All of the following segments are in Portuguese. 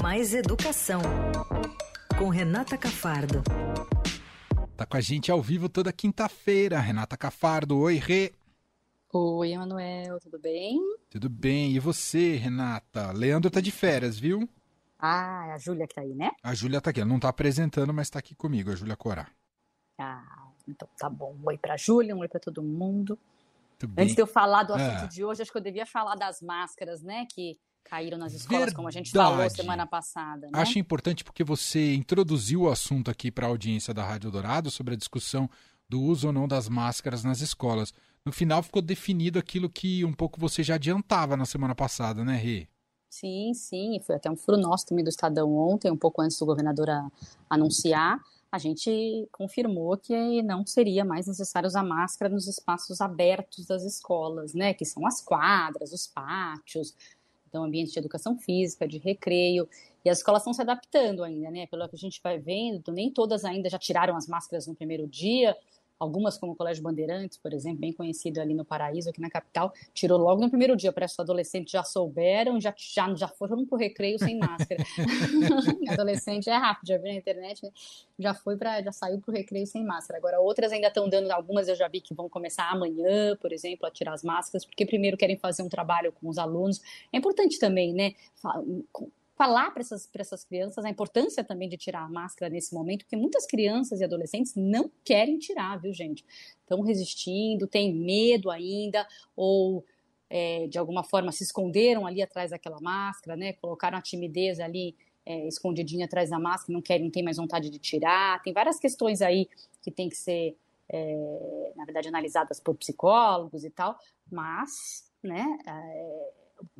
Mais Educação, com Renata Cafardo. Tá com a gente ao vivo toda quinta-feira, Renata Cafardo. Oi, Rê. Oi, Emanuel, tudo bem? Tudo bem. E você, Renata? Leandro tá de férias, viu? Ah, é a Júlia que tá aí, né? A Júlia tá aqui. Ela não tá apresentando, mas tá aqui comigo, a Júlia Corá. Ah, então tá bom. Um oi pra Júlia, um oi pra todo mundo. Tudo bem. Antes de eu falar do assunto Ah. de hoje, acho que eu devia falar das máscaras, né? Que caíram nas escolas, Verdade. como a gente falou semana passada, né? Acho importante porque você introduziu o assunto aqui para a audiência da Rádio Dourado sobre a discussão do uso ou não das máscaras nas escolas. No final ficou definido aquilo que um pouco você já adiantava na semana passada, né, Rê? Sim, sim, foi até um furo nosso também do Estadão ontem, um pouco antes do governador anunciar. A gente confirmou que não seria mais necessário usar máscara nos espaços abertos das escolas, né? Que são as quadras, os pátios, então ambientes de educação física, de recreio. E as escolas estão se adaptando ainda, né? Pelo que a gente vai vendo, nem todas ainda já tiraram as máscaras no primeiro dia. Algumas, como o Colégio Bandeirantes, por exemplo, bem conhecido ali no Paraíso, aqui na capital, tirou logo no primeiro dia. Parece que os adolescentes já souberam, já, já, já foram pro recreio sem máscara. Adolescente é rápido, já viu na internet, né? Já foi para, já saiu pro recreio sem máscara. Agora, outras ainda estão dando, algumas eu já vi que vão começar amanhã, por exemplo, a tirar as máscaras, porque primeiro querem fazer um trabalho com os alunos. É importante também, né? Fa- Falar para essas, essas crianças a importância também de tirar a máscara nesse momento, porque muitas crianças e adolescentes não querem tirar, viu, gente? Estão resistindo, têm medo ainda, ou é, de alguma forma se esconderam ali atrás daquela máscara, né? Colocaram a timidez ali é, escondidinha atrás da máscara, não querem, não tem mais vontade de tirar. Tem várias questões aí que tem que ser, é, na verdade, analisadas por psicólogos e tal, mas, né?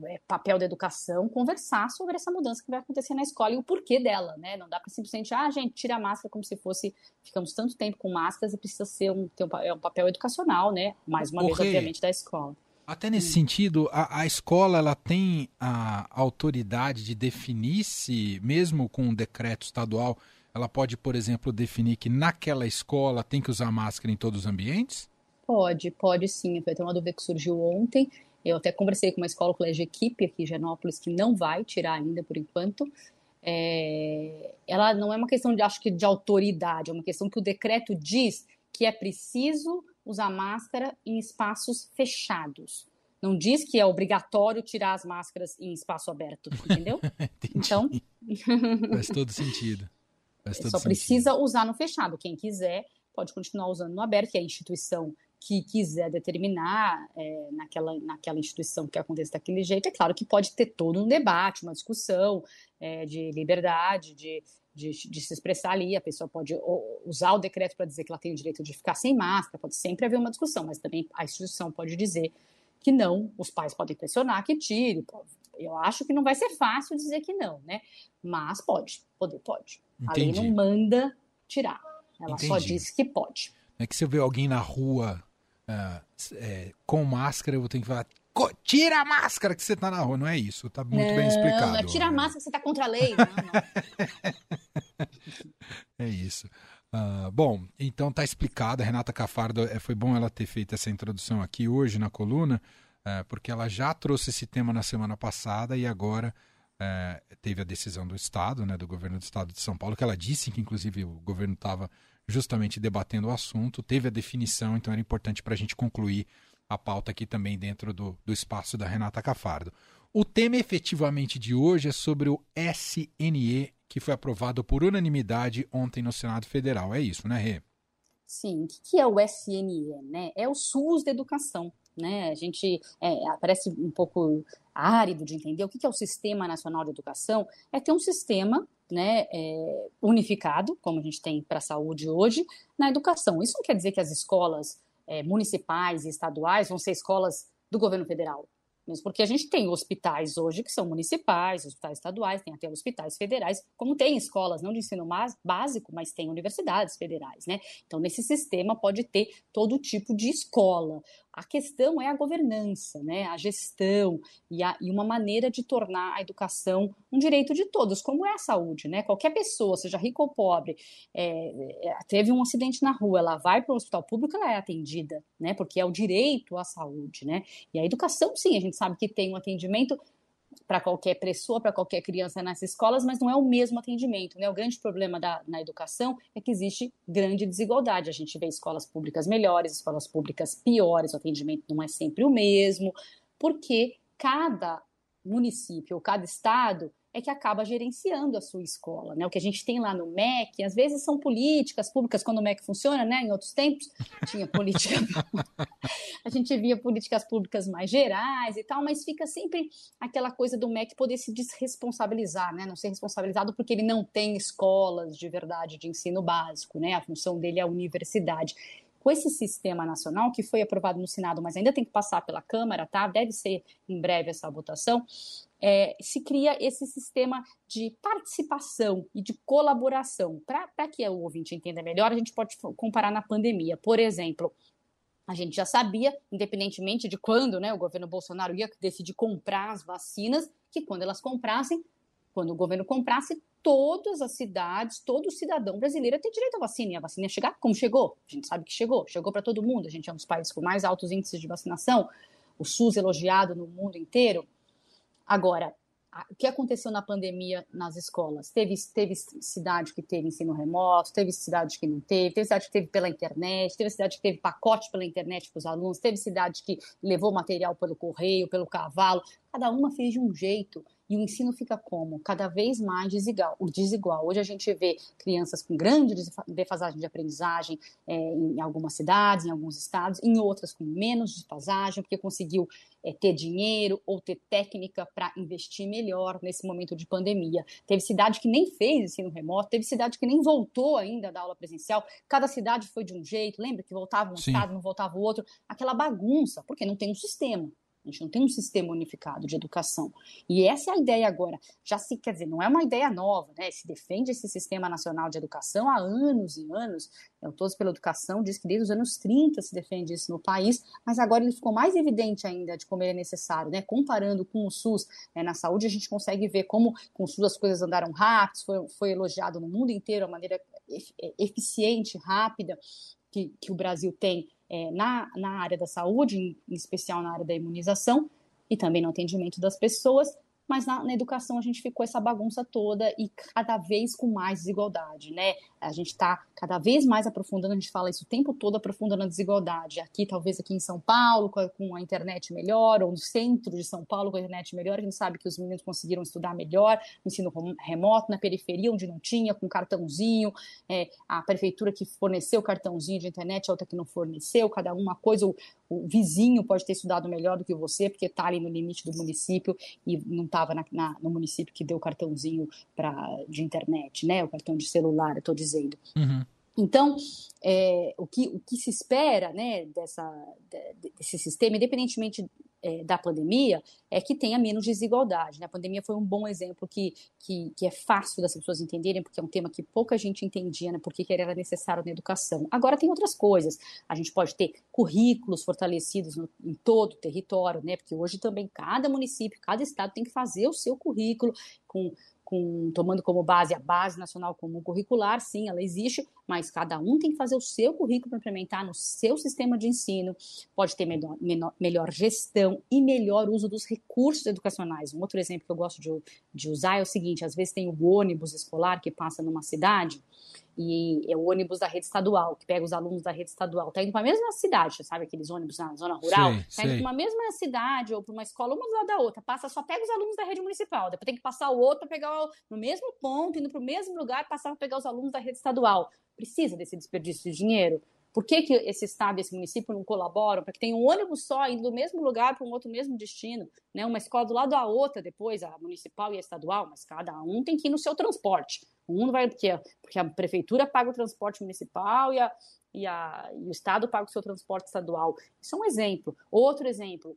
É, papel da educação conversar sobre essa mudança que vai acontecer na escola e o porquê dela, né? Não dá para simplesmente, ah, gente, tira a máscara como se fosse, ficamos tanto tempo com máscaras e precisa ser um, ter um, é um papel educacional, né? Mais uma Ô, vez, obviamente, da escola. Até nesse sentido, a, a escola ela tem a autoridade de definir se, mesmo com um decreto estadual, ela pode, por exemplo, definir que naquela escola tem que usar máscara em todos os ambientes? Pode, pode sim. Foi até uma dúvida que surgiu ontem. Eu até conversei com uma escola, o Colégio Equipe aqui em Genópolis, que não vai tirar ainda por enquanto. É, ela não é uma questão de, acho que, de autoridade, é uma questão que o decreto diz que é preciso usar máscara em espaços fechados. Não diz que é obrigatório tirar as máscaras em espaço aberto, entendeu? Então, Faz todo sentido. Faz todo só sentido. precisa usar no fechado. Quem quiser pode continuar usando no aberto, que é a instituição que quiser determinar é, naquela, naquela instituição que aconteça daquele jeito. É claro que pode ter todo um debate, uma discussão é, de liberdade, de, de, de se expressar ali. A pessoa pode usar o decreto para dizer que ela tem o direito de ficar sem máscara, pode sempre haver uma discussão, mas também a instituição pode dizer que não, os pais podem pressionar que tire. Eu acho que não vai ser fácil dizer que não, né? Mas pode, poder pode. A lei Entendi. não manda tirar. Ela só Entendi. diz que pode. É que se eu ver alguém na rua ah, é, com máscara, eu vou ter que falar: "Co- tira a máscara que você tá na rua. Não é isso, tá muito bem explicado. Não, não é tira a máscara que você tá contra a lei. Não, não. É isso. Ah, bom, então tá explicado. A Renata Cafardo, é, foi bom ela ter feito essa introdução aqui hoje na coluna, eh, porque ela já trouxe esse tema na semana passada e agora eh, teve a decisão do Estado, né, do governo do Estado de São Paulo, que ela disse que, inclusive, o governo estava justamente debatendo o assunto, teve a definição, então era importante para a gente concluir a pauta aqui também dentro do, do espaço da Renata Cafardo. O tema efetivamente de hoje é sobre o SNE, que foi aprovado por unanimidade ontem no Senado Federal. É isso, né, Rê? Sim, o que é o SNE? Né? É o SUS da educação. Né? A gente é, parece um pouco árido de entender o que é o Sistema Nacional de Educação. É ter um sistema né, é, unificado, como a gente tem para a saúde hoje, na educação. Isso não quer dizer que as escolas é, municipais e estaduais vão ser escolas do governo federal. Mesmo porque a gente tem hospitais hoje que são municipais, hospitais estaduais, tem até hospitais federais, como tem escolas não de ensino básico, mas tem universidades federais, né? Então, nesse sistema pode ter todo tipo de escola. A questão é a governança, né? a gestão e, a, e uma maneira de tornar a educação um direito de todos, como é a saúde. Né? Qualquer pessoa, seja rica ou pobre, é, é, teve um acidente na rua, ela vai para o hospital público, ela é atendida, né? porque é o direito à saúde. Né? E a educação, sim, a gente sabe que tem um atendimento para qualquer pessoa, para qualquer criança nessas escolas, mas não é o mesmo atendimento. Né? O grande problema da, na educação é que existe grande desigualdade. A gente vê escolas públicas melhores, escolas públicas piores, o atendimento não é sempre o mesmo, porque cada município ou cada estado é que acaba gerenciando a sua escola, né? O que a gente tem lá no MEC, às vezes são políticas públicas, quando o MEC funciona, né? Em outros tempos, tinha política, a gente via políticas públicas mais gerais e tal, mas fica sempre aquela coisa do MEC poder se desresponsabilizar, né? Não ser responsabilizado porque ele não tem escolas de verdade de ensino básico, né? A função dele é a universidade com esse sistema nacional que foi aprovado no Senado, mas ainda tem que passar pela Câmara, tá? Deve ser em breve essa votação é, se cria esse sistema de participação e de colaboração. Para que o ouvinte entenda melhor, a gente pode comparar na pandemia. Por exemplo, a gente já sabia, independentemente de quando né, o governo Bolsonaro ia decidir comprar as vacinas, que quando elas comprassem, quando o governo comprasse, todas as cidades, todo cidadão brasileiro tem direito à vacina. E a vacina chegar como chegou? A gente sabe que chegou, chegou para todo mundo. A gente é um dos países com mais altos índices de vacinação, o SUS elogiado no mundo inteiro. Agora, o que aconteceu na pandemia nas escolas? Teve, teve cidade que teve ensino remoto, teve cidade que não teve, teve cidade que teve pela internet, teve cidade que teve pacote pela internet para os alunos, teve cidade que levou material pelo correio, pelo cavalo. Cada uma fez de um jeito. E o ensino fica como? Cada vez mais desigual. O desigual. Hoje a gente vê crianças com grande defasagem de aprendizagem é, em algumas cidades, em alguns estados, em outras com menos defasagem, porque conseguiu é, ter dinheiro ou ter técnica para investir melhor nesse momento de pandemia. Teve cidade que nem fez ensino remoto, teve cidade que nem voltou ainda da aula presencial. Cada cidade foi de um jeito, lembra que voltava um Sim. estado, não voltava o outro, aquela bagunça, porque não tem um sistema. A gente não tem um sistema unificado de educação. E essa é a ideia agora. Já se, quer dizer, não é uma ideia nova, né? Se defende esse sistema nacional de educação há anos e anos. Eu, Todos pela Educação diz que desde os anos 30 se defende isso no país, mas agora ele ficou mais evidente ainda de como ele é necessário, né? Comparando com o SUS né? na saúde, a gente consegue ver como com o SUS as coisas andaram rápido, foi, foi elogiado no mundo inteiro a maneira eficiente, rápida que, que o Brasil tem é, na, na área da saúde, em, em especial na área da imunização, e também no atendimento das pessoas, mas na, na, educação a gente ficou essa bagunça toda e cada vez com mais desigualdade, né? A gente está cada vez mais aprofundando, a gente fala isso o tempo todo, aprofundando a desigualdade. Aqui, talvez aqui em São Paulo, com a, com a internet melhor, ou no centro de São Paulo com a internet melhor, a gente sabe que os meninos conseguiram estudar melhor, no ensino remoto, na periferia, onde não tinha, com cartãozinho, é, a prefeitura que forneceu cartãozinho de internet, a outra que não forneceu, cada uma coisa, o vizinho pode ter estudado melhor do que você, porque está ali no limite do município e não estava no município que deu o cartãozinho pra, de internet, né? O cartão de celular, eu estou dizendo. Uhum. Então, é, o, que, o que se espera né, dessa, desse sistema, independentemente é, da pandemia, é que tenha menos desigualdade. Né? A pandemia foi um bom exemplo que, que, que, é fácil das pessoas entenderem, porque é um tema que pouca gente entendia, né, porque era necessário na educação. Agora tem outras coisas. A gente pode ter currículos fortalecidos no, em todo o território, né, porque hoje também cada município, cada estado tem que fazer o seu currículo com com, tomando como base a base nacional comum curricular, sim, ela existe, mas cada um tem que fazer o seu currículo para implementar no seu sistema de ensino, pode ter melhor, menor, melhor gestão e melhor uso dos recursos educacionais. Um outro exemplo que eu gosto de, de usar é o seguinte: às vezes tem o ônibus escolar que passa numa cidade e é o ônibus da rede estadual, que pega os alunos da rede estadual. Tá indo para a mesma cidade, sabe aqueles ônibus na zona rural? Sim, tá indo para uma mesma cidade ou para uma escola, uma do lado da outra. Passa, só pega os alunos da rede municipal. Depois tem que passar o outro para pegar o, no mesmo ponto, indo para o mesmo lugar, passar para pegar os alunos da rede estadual. Precisa desse desperdício de dinheiro? Por que, que esse estado e esse município não colaboram para que tenha um ônibus só indo do mesmo lugar para um outro mesmo destino? Né? Uma escola do lado da outra depois, a municipal e a estadual, mas cada um tem que ir no seu transporte. Um vai, porque, porque a prefeitura paga o transporte municipal e, a, e, a, e o estado paga o seu transporte estadual. Isso é um exemplo. Outro exemplo,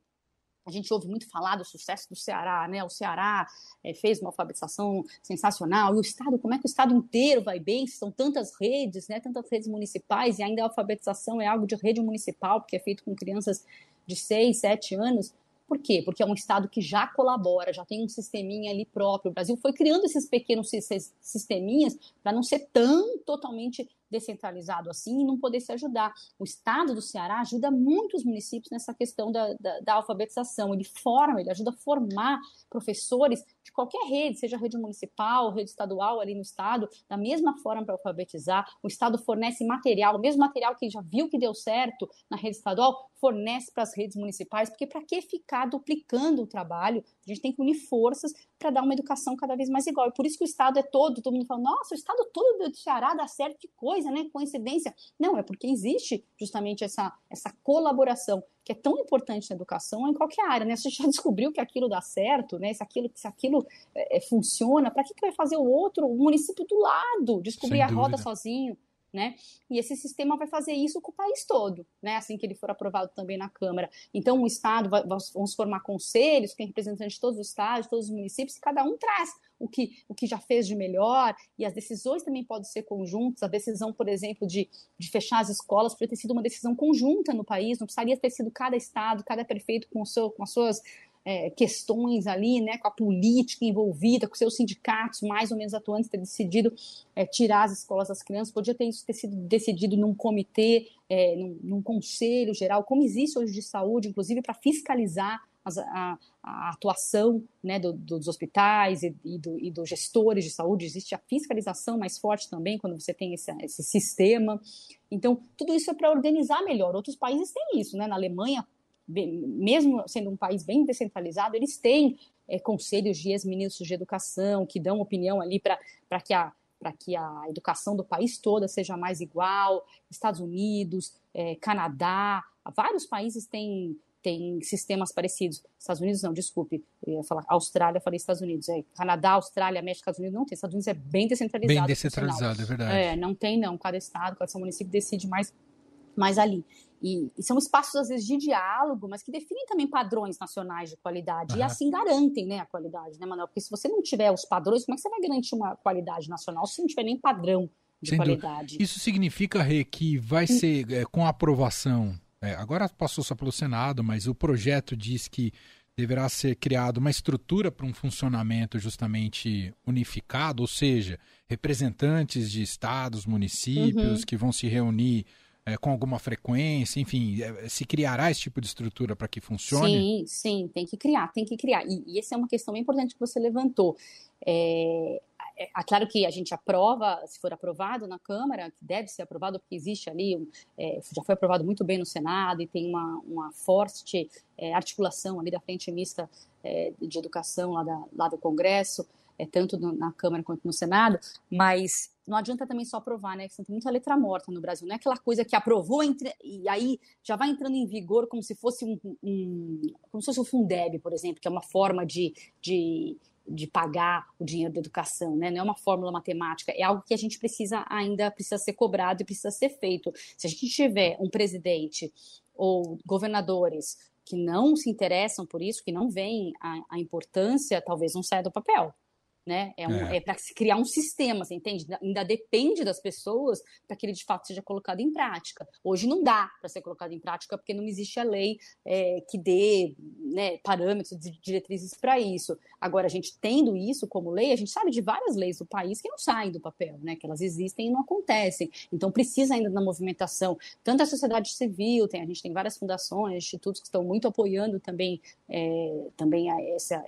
a gente ouve muito falar do sucesso do Ceará, né? O Ceará é, fez uma alfabetização sensacional. E o Estado, como é que o Estado inteiro vai bem? São tantas redes, né? Tantas redes municipais, e ainda a alfabetização é algo de rede municipal, porque é feito com crianças de 6, 7 anos. Por quê? Porque é um Estado que já colabora, já tem um sisteminha ali próprio. O Brasil foi criando esses pequenos sisteminhas para não ser tão totalmente descentralizado assim e não poder se ajudar. O estado do Ceará ajuda muitos municípios nessa questão da, da, da alfabetização. Ele forma, ele ajuda a formar professores de qualquer rede, seja rede municipal, rede estadual ali no estado, da mesma forma para alfabetizar. O estado fornece material, o mesmo material que já viu que deu certo na rede estadual, fornece para as redes municipais, porque para que ficar duplicando o trabalho? A gente tem que unir forças para dar uma educação cada vez mais igual. E por isso que o Estado é todo, todo mundo fala, nossa, o Estado todo do Ceará dá certo, que coisa, né? Coincidência. Não, é porque existe justamente essa, essa colaboração que é tão importante na educação em qualquer área, né? Você já descobriu que aquilo dá certo, né? Se aquilo, se aquilo é, funciona, para que, que vai fazer o outro, o município do lado, descobrir a roda sozinho? né? E esse sistema vai fazer isso com o país todo, né? Assim que ele for aprovado também na Câmara. Então, o Estado, vai, vamos formar conselhos, que tem representantes de todos os estados, todos os municípios, e cada um traz o que, o que já fez de melhor, e as decisões também podem ser conjuntas. A decisão, por exemplo, de, de fechar as escolas poderia ter sido uma decisão conjunta no país, não precisaria ter sido cada estado, cada prefeito com, o seu, com as suas é, questões ali, né, com a política envolvida, com seus sindicatos mais ou menos atuantes, ter decidido é, tirar as escolas das crianças, podia ter isso ter sido decidido num comitê, é, num, num, conselho geral, como existe hoje de saúde, inclusive para fiscalizar a, a, atuação né, do, dos hospitais e, e, do, e, dos gestores de saúde, existe a fiscalização mais forte também quando você tem esse, esse sistema. Então, tudo isso é para organizar melhor. Outros países têm isso, né? Na Alemanha, mesmo sendo um país bem descentralizado, eles têm é, conselhos de ex-ministros de educação que dão opinião ali para que a para que a educação do país toda seja mais igual, Estados Unidos, é, Canadá, vários países têm, têm sistemas parecidos. Estados Unidos não, desculpe, eu ia falar Austrália, falei Estados Unidos. É, Canadá, Austrália, México, Estados Unidos não tem. Estados Unidos é bem descentralizado. Bem descentralizado, é verdade. É, não tem não. Cada estado, cada município decide mais, mais ali. E, e, são espaços, às vezes, de diálogo, mas que definem também padrões nacionais de qualidade uhum. e assim garantem né, a qualidade, né, Manuel? Porque se você não tiver os padrões, como é que você vai garantir uma qualidade nacional se não tiver nem padrão de Sem qualidade? Dúvida. Isso significa, Rê, que vai ser é, com aprovação. É, agora passou só pelo Senado, mas o projeto diz que deverá ser criada uma estrutura para um funcionamento justamente unificado, ou seja, representantes de estados, municípios uhum. que vão se reunir é, com alguma frequência, enfim, é, se criará esse tipo de estrutura para que funcione? Sim, sim, tem que criar, tem que criar. E, e essa é uma questão bem importante que você levantou. É, é, é, claro que a gente aprova, se for aprovado na Câmara, que deve ser aprovado, porque existe ali, é, já foi aprovado muito bem no Senado e tem uma, uma forte é, articulação ali da frente mista é, de educação lá, da, lá do Congresso, é, tanto no, na Câmara quanto no Senado, mas não adianta também só aprovar, né? Que tem muita letra morta no Brasil. Não é aquela coisa que aprovou entre, e aí já vai entrando em vigor como se fosse um, um como se fosse o um Fundeb, por exemplo, que é uma forma de, de, de pagar o dinheiro da educação, né? Não é uma fórmula matemática, é algo que a gente precisa ainda precisa ser cobrado e precisa ser feito. Se a gente tiver um presidente ou governadores que não se interessam por isso, que não veem a, a importância, talvez não saia do papel né? É, um, é. é para se criar um sistema, você entende? Ainda depende das pessoas para que ele de fato seja colocado em prática. Hoje não dá para ser colocado em prática porque não existe a lei é, que dê né, parâmetros, diretrizes para isso. Agora, a gente tendo isso como lei, a gente sabe de várias leis do país que não saem do papel, né? Que elas existem e não acontecem. Então, precisa ainda da movimentação. Tanto a sociedade civil, tem, a gente tem várias fundações, institutos que estão muito apoiando também, é, também essa,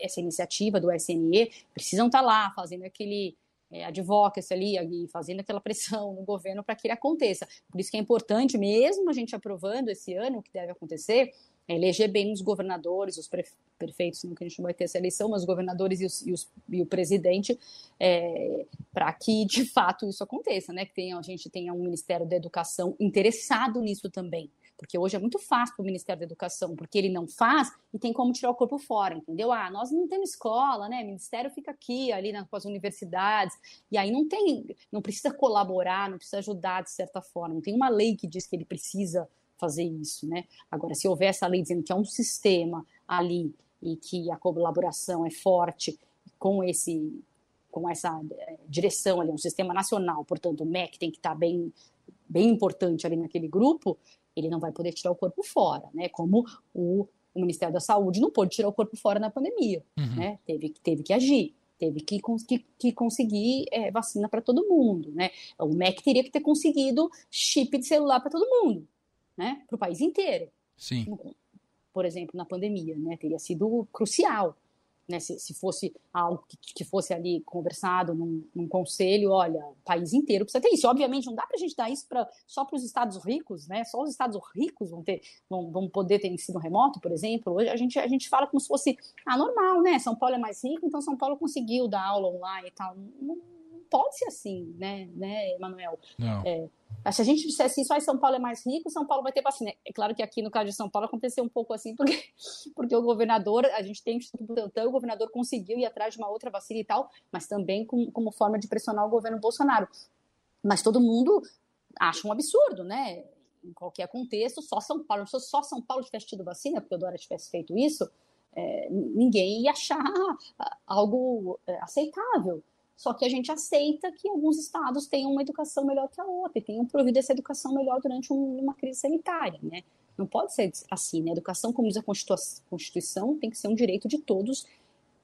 essa iniciativa do SNE precisam estar tá lá fazendo aquele é, advocacy ali, fazendo aquela pressão no governo para que ele aconteça. Por isso que é importante, mesmo a gente aprovando esse ano o que deve acontecer, é eleger bem os governadores, os prefeitos, não que a gente não vai ter essa eleição, mas os governadores e, os, e, os, e o presidente, é, para que de fato isso aconteça, né? Que tenha, a gente tenha um Ministério da Educação interessado nisso também. Porque hoje é muito fácil para o Ministério da Educação, porque ele não faz e tem como tirar o corpo fora, entendeu? Ah, nós não temos escola, né? O Ministério fica aqui, ali nas, com as universidades, e aí não tem, não precisa colaborar, não precisa ajudar de certa forma. Não tem uma lei que diz que ele precisa fazer isso, né? Agora, se houver essa lei dizendo que é um sistema ali e que a colaboração é forte com esse com essa é, direção ali, um sistema nacional, portanto, o MEC tem que estar bem bem importante ali naquele grupo, ele não vai poder tirar o corpo fora, né? Como o, o Ministério da Saúde não pôde tirar o corpo fora na pandemia, uhum. né? Teve, teve que agir. teve que, que, que conseguir é, vacina para todo mundo, né? O MEC teria que ter conseguido chip de celular para todo mundo, né? Para o país inteiro. Sim. Por exemplo, na pandemia, né? Teria sido crucial né, se, se, fosse algo que, que, fosse ali conversado num, num, conselho, olha, o país inteiro precisa ter isso. Obviamente, não dá para a gente dar isso pra, só para os estados ricos, né? Só os estados ricos vão ter, vão, vão, poder ter ensino remoto, por exemplo. Hoje a gente, a gente fala como se fosse ah, normal, né? São Paulo é mais rico, então São Paulo conseguiu dar aula online e tal. Não, não pode ser assim, né, né, Emanuel? Não. É, se a gente dissesse isso, aí São Paulo é mais rico, São Paulo vai ter vacina. É claro que aqui no caso de São Paulo aconteceu um pouco assim, porque, porque o governador, a gente tem Instituto o governador conseguiu ir atrás de uma outra vacina e tal, mas também com, como forma de pressionar o governo Bolsonaro. Mas todo mundo acha um absurdo, né? Em qualquer contexto, só São Paulo, se só São Paulo tivesse tido vacina, porque o Dória tivesse feito isso, é, ninguém ia achar algo é, aceitável. Só que a gente aceita que alguns estados tenham uma educação melhor que a outra e tenham provido essa educação melhor durante um, uma crise sanitária, né? Não pode ser assim, né? Educação, como diz a Constituição, tem que ser um direito de todos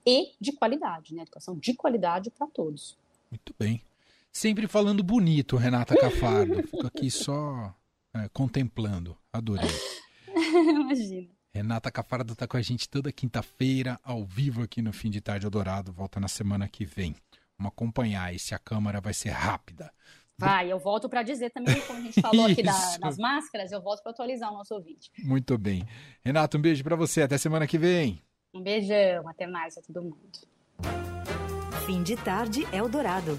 e de qualidade, né? Educação de qualidade para todos. Muito bem. Sempre falando bonito, Renata Cafardo. Fico aqui só é, contemplando. Adorei. Imagina. Renata Cafardo está com a gente toda quinta-feira, ao vivo aqui no Fim de Tarde Eldorado. Volta na semana que vem. Vamos acompanhar e se a câmara vai ser rápida. Vai, eu volto para dizer também, como a gente falou aqui da, das máscaras, eu volto para atualizar o nosso ouvinte. Muito bem. Renato, um beijo para você. Até semana que vem. Um beijão. Até mais a todo mundo. Fim de tarde, Eldorado.